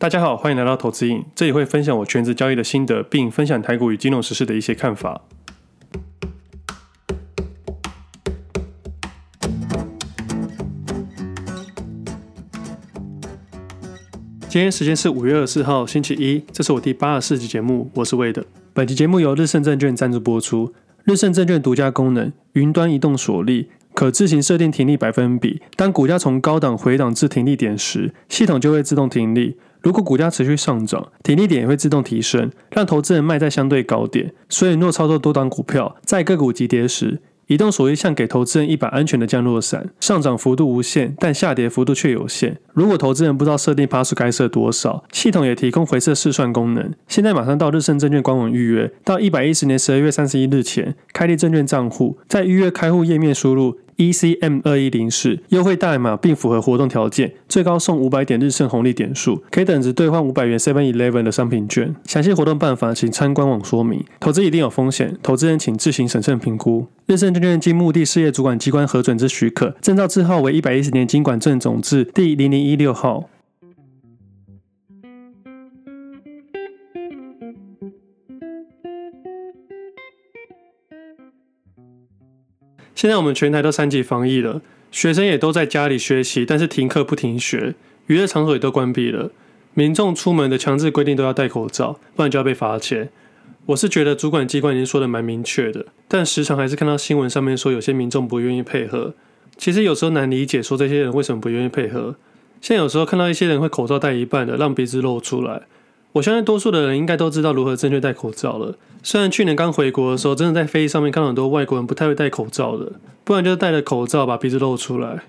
大家好，欢迎来到投资瘾，这里会分享我全职交易的心得，并分享台股与金融时事的一些看法。今天时间是五月二十四号星期一，这是我第八十四集节目，我是魏的。本期节目由日盛证券赞助播出。日盛证券独家功能：云端移动锁利，可自行设定停利百分比。当股价从高档回档至停利点时，系统就会自动停利。如果股价持续上涨，停利点也会自动提升，让投资人卖在相对高点。所以，若操作多档股票，在个股急跌时，移动锁利像给投资人一把安全的降落伞，上涨幅度无限，但下跌幅度却有限。如果投资人不知道设定趴数该设多少，系统也提供回测试算功能。现在马上到日盛证券官网预约，到一百一十年十二月三十一日前开立证券账户，在预约开户页面输入。ECM 二一零四优惠代码并符合活动条件，最高送五百点日盛红利点数，可以等值兑换五百元 Seven Eleven 的商品券。详细活动办法请参官网说明。投资一定有风险，投资人请自行审慎评估。日盛证券经目的事业主管机关核准之许可，证照字号为一百一十年经管证总字第零零一六号。现在我们全台都三级防疫了，学生也都在家里学习，但是停课不停学，娱乐场所也都关闭了。民众出门的强制规定都要戴口罩，不然就要被罚钱。我是觉得主管机关已经说得蛮明确的，但时常还是看到新闻上面说有些民众不愿意配合。其实有时候难理解，说这些人为什么不愿意配合。现在有时候看到一些人会口罩戴一半的，让鼻子露出来。我相信多数的人应该都知道如何正确戴口罩了。虽然去年刚回国的时候，真的在飞机上面看到很多外国人不太会戴口罩的，不然就是戴着口罩把鼻子露出来。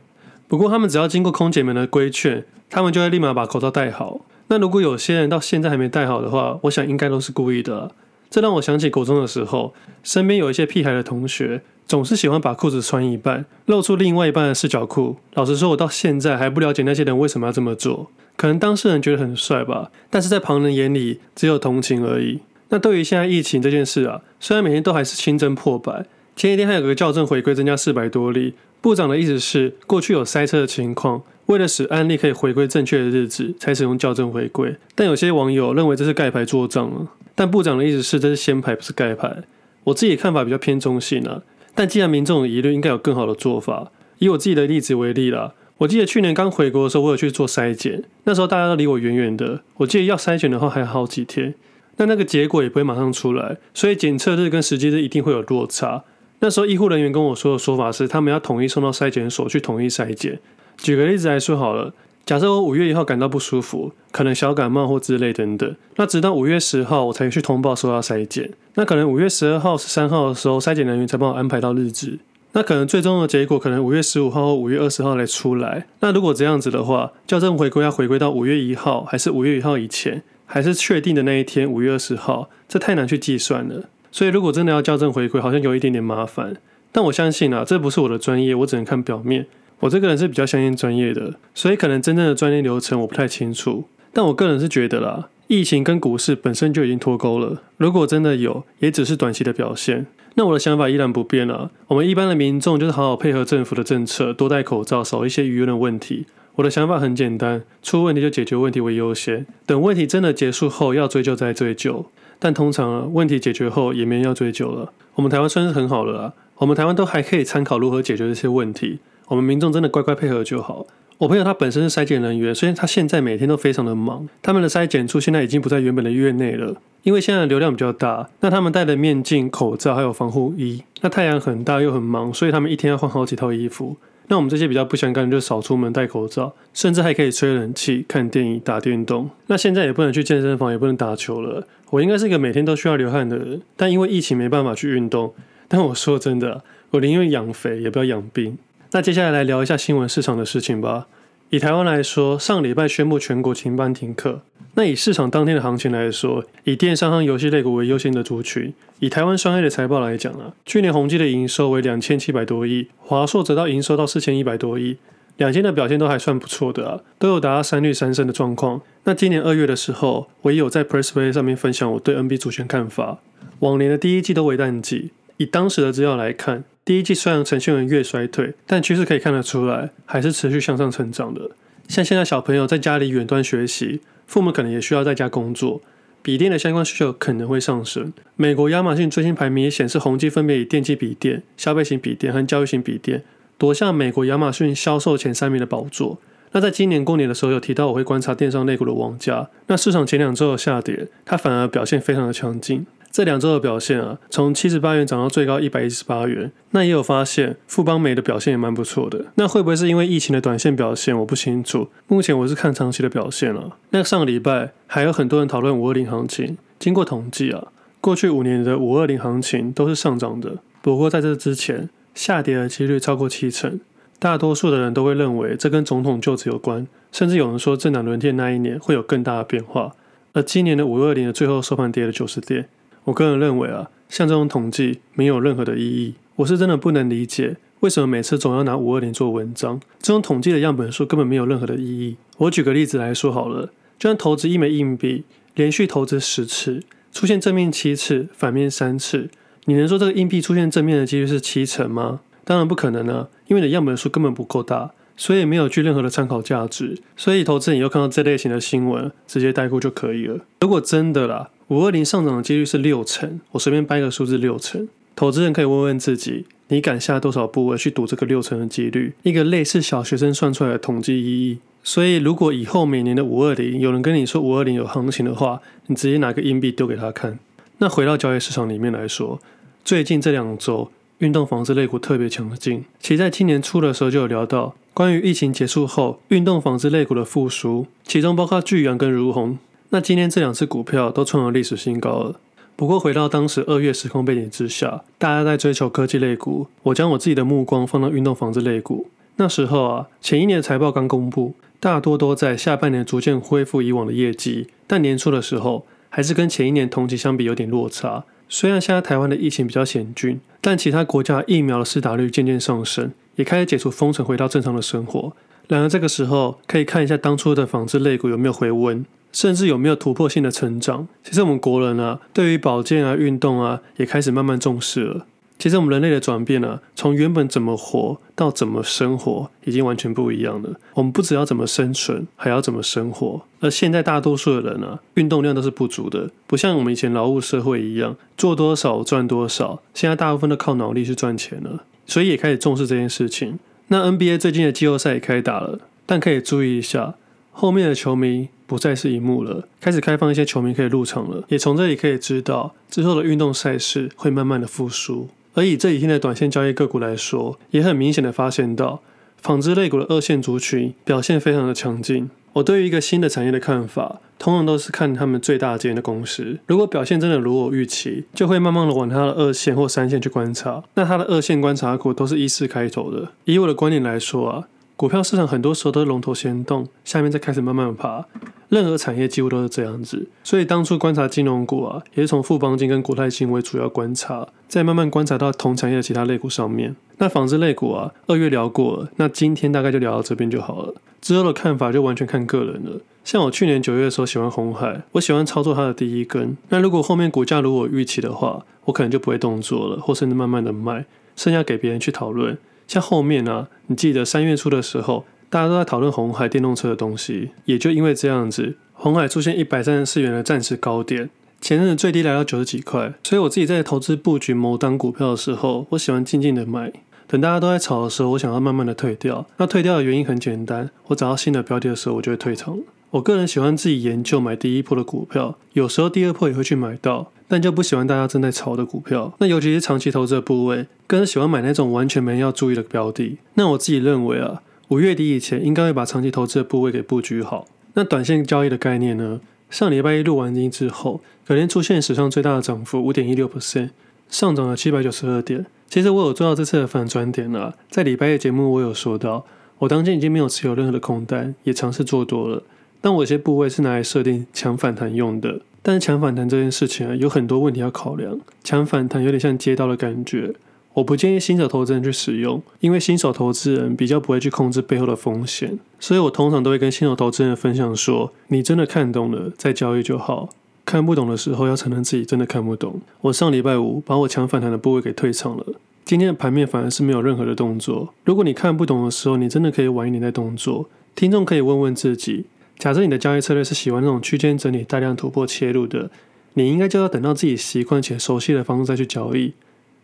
不过他们只要经过空姐们的规劝，他们就会立马把口罩戴好。那如果有些人到现在还没戴好的话，我想应该都是故意的。这让我想起国中的时候，身边有一些屁孩的同学，总是喜欢把裤子穿一半，露出另外一半的四角裤。老实说，我到现在还不了解那些人为什么要这么做。可能当事人觉得很帅吧，但是在旁人眼里只有同情而已。那对于现在疫情这件事啊，虽然每天都还是新增破百，前一天还有个校正回归增加四百多例，部长的意思是过去有塞车的情况，为了使案例可以回归正确的日子，才使用校正回归。但有些网友认为这是盖牌作帐了。但部长的意思是这是先牌不是盖牌。我自己看法比较偏中性啊，但既然民众有疑虑，应该有更好的做法。以我自己的例子为例啦。我记得去年刚回国的时候，我有去做筛检，那时候大家都离我远远的。我记得要筛检的话还有好几天，那那个结果也不会马上出来，所以检测日跟实际日一定会有落差。那时候医护人员跟我说的说法是，他们要统一送到筛检所去统一筛检。举个例子来说好了，假设我五月一号感到不舒服，可能小感冒或之类等等，那直到五月十号我才去通报说要筛检，那可能五月十二号、十三号的时候，筛检人员才帮我安排到日子。那可能最终的结果可能五月十五号或五月二十号来出来。那如果这样子的话，校正回归要回归到五月一号，还是五月一号以前，还是确定的那一天五月二十号？这太难去计算了。所以如果真的要校正回归，好像有一点点麻烦。但我相信啊，这不是我的专业，我只能看表面。我这个人是比较相信专业的，所以可能真正的专业流程我不太清楚。但我个人是觉得啦，疫情跟股市本身就已经脱钩了。如果真的有，也只是短期的表现。那我的想法依然不变了。我们一般的民众就是好好配合政府的政策，多戴口罩，少一些舆论的问题。我的想法很简单，出问题就解决问题为优先，等问题真的结束后要追究再追究。但通常，问题解决后也没人要追究了。我们台湾算是很好了啊，我们台湾都还可以参考如何解决这些问题。我们民众真的乖乖配合就好。我朋友他本身是筛检人员，所以他现在每天都非常的忙。他们的筛检处现在已经不在原本的院内了，因为现在的流量比较大。那他们戴的面镜、口罩还有防护衣，那太阳很大又很忙，所以他们一天要换好几套衣服。那我们这些比较不相干的，就少出门戴口罩，甚至还可以吹冷气、看电影、打电动。那现在也不能去健身房，也不能打球了。我应该是一个每天都需要流汗的人，但因为疫情没办法去运动。但我说真的，我宁愿养肥也不要养病。那接下来来聊一下新闻市场的事情吧。以台湾来说，上礼拜宣布全国停班停课。那以市场当天的行情来说，以电商和游戏类股为优先的族群。以台湾双 A 的财报来讲啊，去年宏碁的营收为两千七百多亿，华硕则到营收到四千一百多亿，两间的表现都还算不错的啊，都有达到三率三升的状况。那今年二月的时候，我也有在 PressPlay 上面分享我对 NB 主权看法。往年的第一季都为淡季，以当时的资料来看。第一季虽然呈现为月衰退，但趋势可以看得出来，还是持续向上成长的。像现在小朋友在家里远端学习，父母可能也需要在家工作，笔电的相关需求可能会上升。美国亚马逊最新排名也显示，宏基分别以电竞笔电、消费型笔电和教育型笔电夺下美国亚马逊销售前三名的宝座。那在今年过年的时候有提到，我会观察电商类股的王价。那市场前两周的下跌，它反而表现非常的强劲。这两周的表现啊，从七十八元涨到最高一百一十八元。那也有发现，富邦美的表现也蛮不错的。那会不会是因为疫情的短线表现？我不清楚。目前我是看长期的表现了。那上个礼拜还有很多人讨论五二零行情。经过统计啊，过去五年的五二零行情都是上涨的。不过在这之前，下跌的几率超过七成。大多数的人都会认为这跟总统就职有关，甚至有人说政党轮替那一年会有更大的变化。而今年的五二零的最后收盘跌了九十点，我个人认为啊，像这种统计没有任何的意义。我是真的不能理解为什么每次总要拿五二零做文章，这种统计的样本数根本没有任何的意义。我举个例子来说好了，就像投资一枚硬币，连续投资十次，出现正面七次，反面三次，你能说这个硬币出现正面的几率是七成吗？当然不可能了，因为你的样本数根本不够大，所以没有具任何的参考价值。所以投资人以后看到这类型的新闻，直接带过就可以了。如果真的啦，五二零上涨的几率是六成，我随便掰个数字六成，投资人可以问问自己，你敢下多少部位去赌这个六成的几率？一个类似小学生算出来的统计意义。所以如果以后每年的五二零有人跟你说五二零有行情的话，你直接拿个硬币丢给他看。那回到交易市场里面来说，最近这两周。运动纺织类股特别强劲，其在今年初的时候就有聊到关于疫情结束后运动纺织类股的复苏，其中包括聚阳跟如虹。那今天这两只股票都创了历史新高了。不过回到当时二月时空背景之下，大家在追求科技类股，我将我自己的目光放到运动纺织类股。那时候啊，前一年的财报刚公布，大多都在下半年逐渐恢复以往的业绩，但年初的时候还是跟前一年同期相比有点落差。虽然现在台湾的疫情比较险峻，但其他国家疫苗的施打率渐渐上升，也开始解除封城，回到正常的生活。然而这个时候，可以看一下当初的纺织类股有没有回温，甚至有没有突破性的成长。其实我们国人啊，对于保健啊、运动啊，也开始慢慢重视了。其实我们人类的转变呢、啊，从原本怎么活到怎么生活，已经完全不一样了。我们不只要怎么生存，还要怎么生活。而现在大多数的人呢、啊，运动量都是不足的，不像我们以前劳务社会一样，做多少赚多少。现在大部分都靠脑力去赚钱了，所以也开始重视这件事情。那 NBA 最近的季后赛也开打了，但可以注意一下，后面的球迷不再是一幕了，开始开放一些球迷可以入场了。也从这里可以知道，之后的运动赛事会慢慢的复苏。而以这几天的短线交易个股来说，也很明显的发现到，纺织类股的二线族群表现非常的强劲。我对于一个新的产业的看法，通常都是看他们最大间的公司，如果表现真的如我预期，就会慢慢的往它的二线或三线去观察。那它的二线观察股都是一四开头的。以我的观点来说啊，股票市场很多时候都是龙头先动，下面再开始慢慢爬。任何产业几乎都是这样子，所以当初观察金融股啊，也是从富邦金跟国泰金为主要观察，再慢慢观察到同产业的其他类股上面。那纺织类股啊，二月聊过，那今天大概就聊到这边就好了。之后的看法就完全看个人了。像我去年九月的时候喜欢红海，我喜欢操作它的第一根。那如果后面股价如果预期的话，我可能就不会动作了，或甚至慢慢的卖，剩下给别人去讨论。像后面啊，你记得三月初的时候。大家都在讨论红海电动车的东西，也就因为这样子，红海出现一百三十四元的暂时高点，前阵子最低来到九十几块，所以我自己在投资布局某单股票的时候，我喜欢静静的买，等大家都在炒的时候，我想要慢慢的退掉。那退掉的原因很简单，我找到新的标的的时候，我就会退场。我个人喜欢自己研究买第一波的股票，有时候第二波也会去买到，但就不喜欢大家正在炒的股票。那尤其是长期投资的部位，更喜欢买那种完全没要注意的标的。那我自己认为啊。五月底以前，应该会把长期投资的部位给布局好。那短线交易的概念呢？上礼拜一录完音之后，隔天出现史上最大的涨幅，五点一六 percent，上涨了七百九十二点。其实我有做到这次的反转点了，在礼拜一的节目我有说到，我当天已经没有持有任何的空单，也尝试做多了。但我有些部位是拿来设定抢反弹用的，但是抢反弹这件事情啊，有很多问题要考量。抢反弹有点像接刀的感觉。我不建议新手投资人去使用，因为新手投资人比较不会去控制背后的风险，所以我通常都会跟新手投资人分享说：你真的看懂了再交易就好，看不懂的时候要承认自己真的看不懂。我上礼拜五把我抢反弹的部位给退场了，今天的盘面反而是没有任何的动作。如果你看不懂的时候，你真的可以晚一点再动作。听众可以问问自己，假设你的交易策略是喜欢那种区间整理、大量突破切入的，你应该就要等到自己习惯且熟悉的方式再去交易。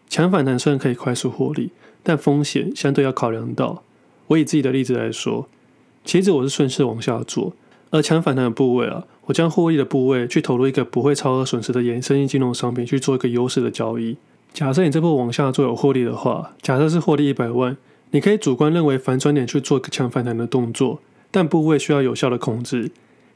强反弹虽然可以快速获利，但风险相对要考量到。我以自己的例子来说，其实我是顺势往下做，而强反弹的部位啊，我将获利的部位去投入一个不会超额损失的衍生性金融商品去做一个优势的交易。假设你这波往下做有获利的话，假设是获利一百万，你可以主观认为反转点去做一个强反弹的动作，但部位需要有效的控制。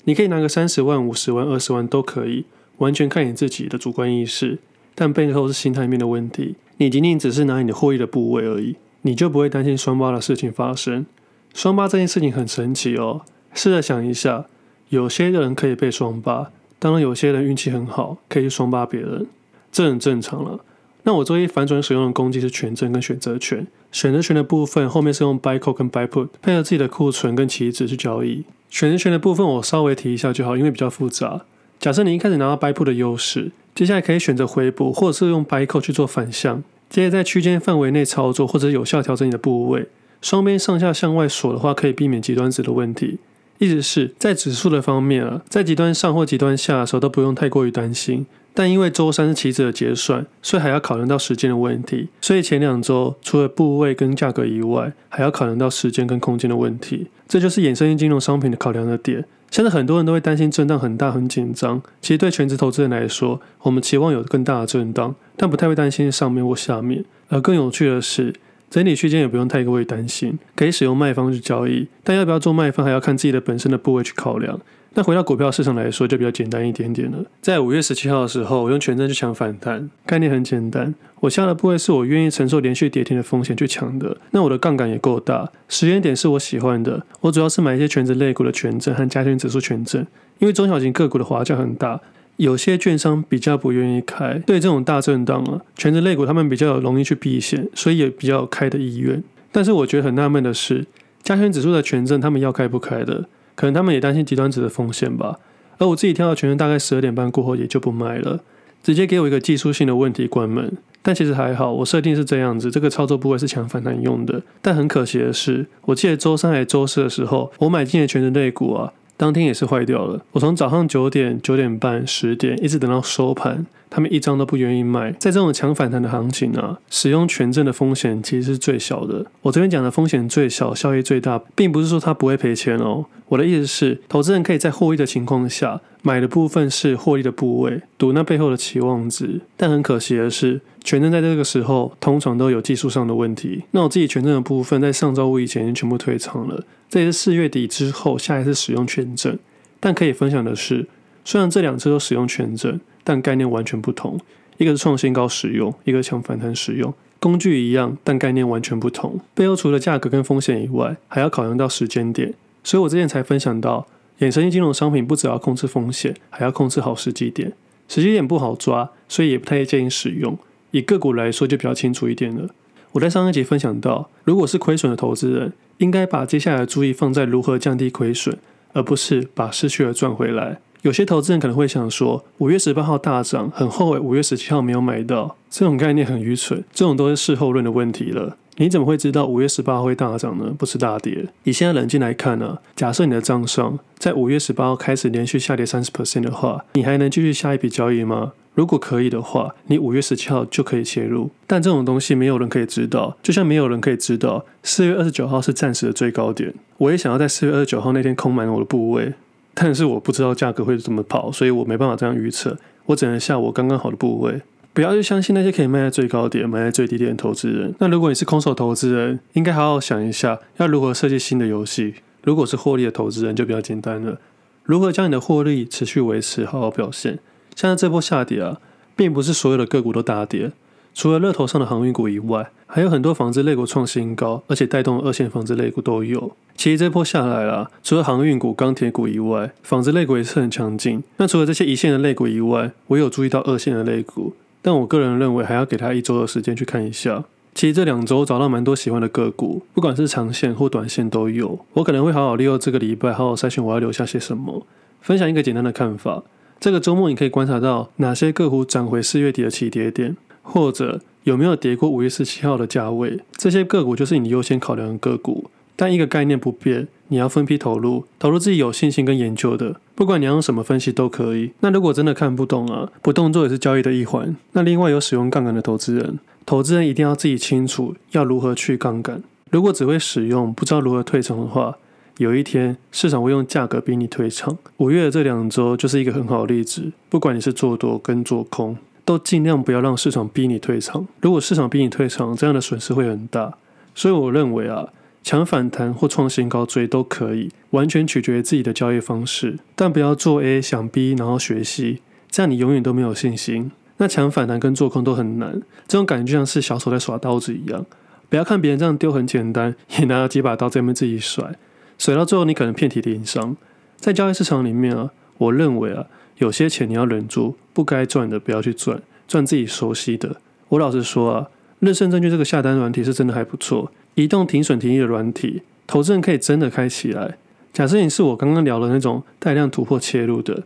你可以拿个三十万、五十万、二十万都可以，完全看你自己的主观意识。但背后是心态面的问题，你仅仅只是拿你的获利的部位而已，你就不会担心双八的事情发生。双八这件事情很神奇哦，试着想一下，有些人可以被双八，当然有些人运气很好，可以去双八别人，这很正常了。那我作为反转使用的工具是权证跟选择权，选择权的部分后面是用 buy call 跟 buy put 配合自己的库存跟期指去交易。选择权的部分我稍微提一下就好，因为比较复杂。假设你一开始拿到 buy put 的优势，接下来可以选择回补，或者是用 buy call 去做反向，接着在区间范围内操作，或者有效调整你的部位。双边上下向外锁的话，可以避免极端值的问题。意思是，在指数的方面啊，在极端上或极端下的时候都不用太过于担心。但因为周三是期指的结算，所以还要考量到时间的问题。所以前两周除了部位跟价格以外，还要考量到时间跟空间的问题。这就是衍生性金融商品的考量的点。现在很多人都会担心震荡很大很紧张，其实对全职投资人来说，我们期望有更大的震荡，但不太会担心上面或下面。而更有趣的是，整体区间也不用太过于担心，可以使用卖方去交易，但要不要做卖方，还要看自己的本身的部位去考量。那回到股票市场来说，就比较简单一点点了。在五月十七号的时候，我用权证去抢反弹，概念很简单，我下的部位是我愿意承受连续跌停的风险去抢的。那我的杠杆也够大，时间点是我喜欢的。我主要是买一些全值类股的权证和加权指数权证，因为中小型个股的滑价很大。有些券商比较不愿意开，对这种大震荡啊，全值类股他们比较容易去避险，所以也比较有开的意愿。但是我觉得很纳闷的是，加权指数的权证他们要开不开的，可能他们也担心极端值的风险吧。而我自己挑到权证大概十二点半过后也就不卖了，直接给我一个技术性的问题关门。但其实还好，我设定是这样子，这个操作不会是抢反弹用的。但很可惜的是，我记得周三还周四的时候，我买进的权值类股啊。当天也是坏掉了。我从早上九点、九点半、十点一直等到收盘，他们一张都不愿意卖。在这种强反弹的行情啊，使用权证的风险其实是最小的。我这边讲的风险最小、效益最大，并不是说它不会赔钱哦。我的意思是，投资人可以在获益的情况下，买的部分是获利的部位，赌那背后的期望值。但很可惜的是，权证在这个时候通常都有技术上的问题。那我自己权证的部分，在上周五以前已经全部退场了。这也是四月底之后下一次使用权证，但可以分享的是，虽然这两次都使用权证，但概念完全不同。一个是创新高使用，一个抢反弹使用，工具一样，但概念完全不同。背后除了价格跟风险以外，还要考量到时间点。所以我之前才分享到，衍生性金融商品不只要控制风险，还要控制好时机点。时机点不好抓，所以也不太建议使用。以个股来说，就比较清楚一点了。我在上一集分享到，如果是亏损的投资人，应该把接下来的注意放在如何降低亏损，而不是把失去的赚回来。有些投资人可能会想说，五月十八号大涨，很后悔五月十七号没有买到，这种概念很愚蠢，这种都是事后论的问题了。你怎么会知道五月十八号会大涨呢？不是大跌。以现在冷静来看呢、啊，假设你的账上在五月十八号开始连续下跌三十 percent 的话，你还能继续下一笔交易吗？如果可以的话，你五月十七号就可以切入，但这种东西没有人可以知道，就像没有人可以知道四月二十九号是暂时的最高点。我也想要在四月二十九号那天空满我的部位，但是我不知道价格会怎么跑，所以我没办法这样预测，我只能下我刚刚好的部位。不要去相信那些可以卖在最高点、卖在最低点的投资人。那如果你是空手投资人，应该好好想一下，要如何设计新的游戏。如果是获利的投资人，就比较简单了，如何将你的获利持续维持，好好表现。现在这波下跌啊，并不是所有的个股都大跌，除了乐头上的航运股以外，还有很多纺织类股创新高，而且带动二线纺织类股都有。其实这波下来啦，除了航运股、钢铁股以外，纺织类股也是很强劲。那除了这些一线的类股以外，我有注意到二线的类股，但我个人认为还要给他一周的时间去看一下。其实这两周找到蛮多喜欢的个股，不管是长线或短线都有。我可能会好好利用这个礼拜，好好筛选我要留下些什么，分享一个简单的看法。这个周末你可以观察到哪些个股涨回四月底的起跌点，或者有没有跌过五月十七号的价位。这些个股就是你优先考量的个股。但一个概念不变，你要分批投入，投入自己有信心跟研究的，不管你要用什么分析都可以。那如果真的看不懂啊，不动作也是交易的一环。那另外有使用杠杆的投资人，投资人一定要自己清楚要如何去杠杆。如果只会使用，不知道如何退场的话，有一天市场会用价格逼你退场。五月的这两周就是一个很好的例子。不管你是做多跟做空，都尽量不要让市场逼你退场。如果市场逼你退场，这样的损失会很大。所以我认为啊，抢反弹或创新高追都可以，完全取决于自己的交易方式。但不要做 A 想 B，然后学习，这样你永远都没有信心。那抢反弹跟做空都很难，这种感觉就像是小丑在耍刀子一样。不要看别人这样丢很简单，也拿了几把刀在那边自己甩，甩到最后你可能遍体鳞伤。在交易市场里面啊，我认为啊，有些钱你要忍住，不该赚的不要去赚，赚自己熟悉的。我老实说啊。日盛证券这个下单软体是真的还不错，移动停损停利的软体，投资人可以真的开起来。假设你是我刚刚聊的那种带量突破切入的，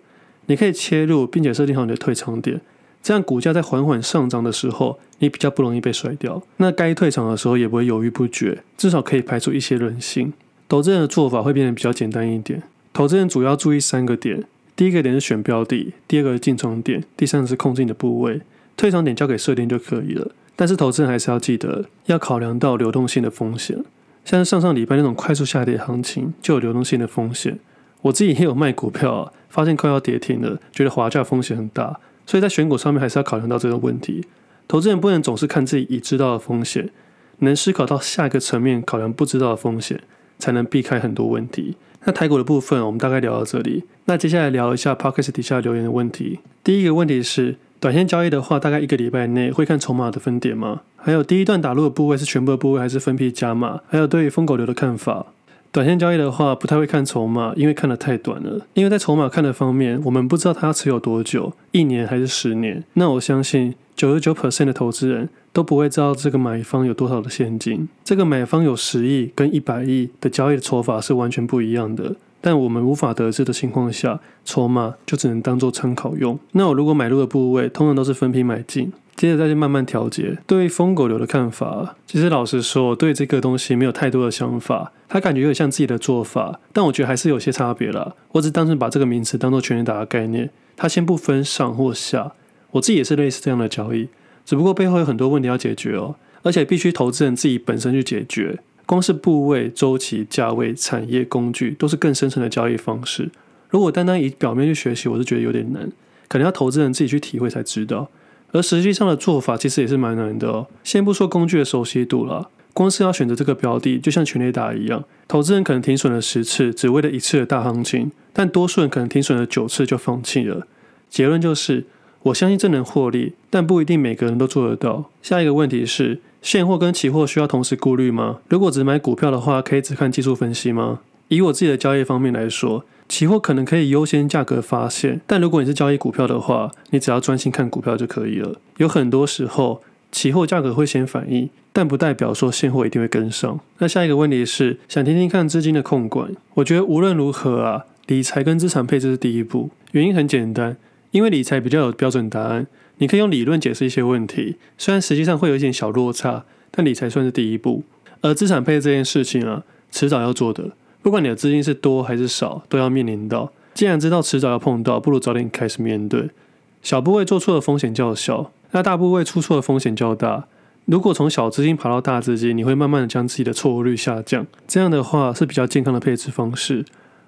你可以切入并且设定好你的退场点，这样股价在缓缓上涨的时候，你比较不容易被甩掉。那该退场的时候也不会犹豫不决，至少可以排除一些人性。投资人的做法会变得比较简单一点。投资人主要注意三个点：第一个点是选标的，第二个是进场点，第三个是控制你的部位。退场点交给设定就可以了。但是投资人还是要记得要考量到流动性的风险，像是上上礼拜那种快速下跌行情就有流动性的风险。我自己也有卖股票啊，发现快要跌停了，觉得滑价风险很大，所以在选股上面还是要考量到这个问题。投资人不能总是看自己已知道的风险，能思考到下一个层面考量不知道的风险，才能避开很多问题。那台股的部分我们大概聊到这里，那接下来聊一下 Podcast 底下留言的问题。第一个问题是。短线交易的话，大概一个礼拜内会看筹码的分点吗？还有第一段打入的部位是全部的部位，还是分批加码？还有对于疯狗流的看法。短线交易的话，不太会看筹码，因为看得太短了。因为在筹码看的方面，我们不知道它要持有多久，一年还是十年。那我相信九十九 percent 的投资人都不会知道这个买方有多少的现金。这个买方有十亿跟一百亿的交易的筹法是完全不一样的。但我们无法得知的情况下，筹码就只能当做参考用。那我如果买入的部位，通常都是分批买进，接着再去慢慢调节。对于疯狗流的看法，其实老实说，我对这个东西没有太多的想法。他感觉有点像自己的做法，但我觉得还是有些差别啦。我只单纯把这个名词当做全力打的概念，他先不分上或下。我自己也是类似这样的交易，只不过背后有很多问题要解决哦，而且必须投资人自己本身去解决。光是部位、周期、价位、产业、工具，都是更深层的交易方式。如果单单以表面去学习，我是觉得有点难，可能要投资人自己去体会才知道。而实际上的做法其实也是蛮难的哦。先不说工具的熟悉度了，光是要选择这个标的，就像全垒打一样，投资人可能停损了十次，只为了一次的大行情，但多数人可能停损了九次就放弃了。结论就是，我相信这能获利，但不一定每个人都做得到。下一个问题是。现货跟期货需要同时顾虑吗？如果只买股票的话，可以只看技术分析吗？以我自己的交易方面来说，期货可能可以优先价格发现，但如果你是交易股票的话，你只要专心看股票就可以了。有很多时候，期货价格会先反应，但不代表说现货一定会跟上。那下一个问题是，想听听看资金的控管。我觉得无论如何啊，理财跟资产配置是第一步。原因很简单，因为理财比较有标准答案。你可以用理论解释一些问题，虽然实际上会有一点小落差，但理财算是第一步。而资产配置这件事情啊，迟早要做的，不管你的资金是多还是少，都要面临到。既然知道迟早要碰到，不如早点开始面对。小部位做错的风险较小，那大部位出错的风险较大。如果从小资金爬到大资金，你会慢慢的将自己的错误率下降，这样的话是比较健康的配置方式。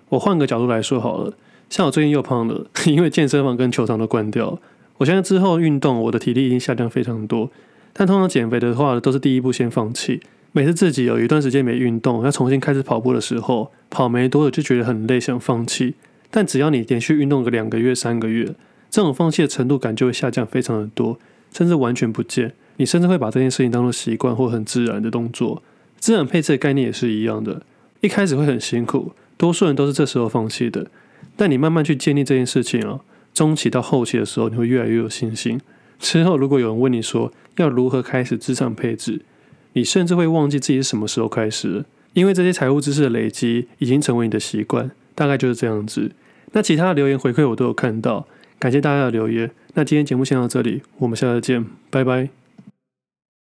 我换个角度来说好了，像我最近又胖了，因为健身房跟球场都关掉。我现在之后运动，我的体力已经下降非常多。但通常减肥的话，都是第一步先放弃。每次自己有一段时间没运动，要重新开始跑步的时候，跑没多久就觉得很累，想放弃。但只要你连续运动个两个月、三个月，这种放弃的程度感就会下降非常的多，甚至完全不见。你甚至会把这件事情当做习惯或很自然的动作。资产配置的概念也是一样的，一开始会很辛苦，多数人都是这时候放弃的。但你慢慢去建立这件事情啊。中期到后期的时候，你会越来越有信心。之后，如果有人问你说要如何开始资产配置，你甚至会忘记自己是什么时候开始，因为这些财务知识的累积已经成为你的习惯。大概就是这样子。那其他的留言回馈我都有看到，感谢大家的留言。那今天节目先到这里，我们下次见，拜拜。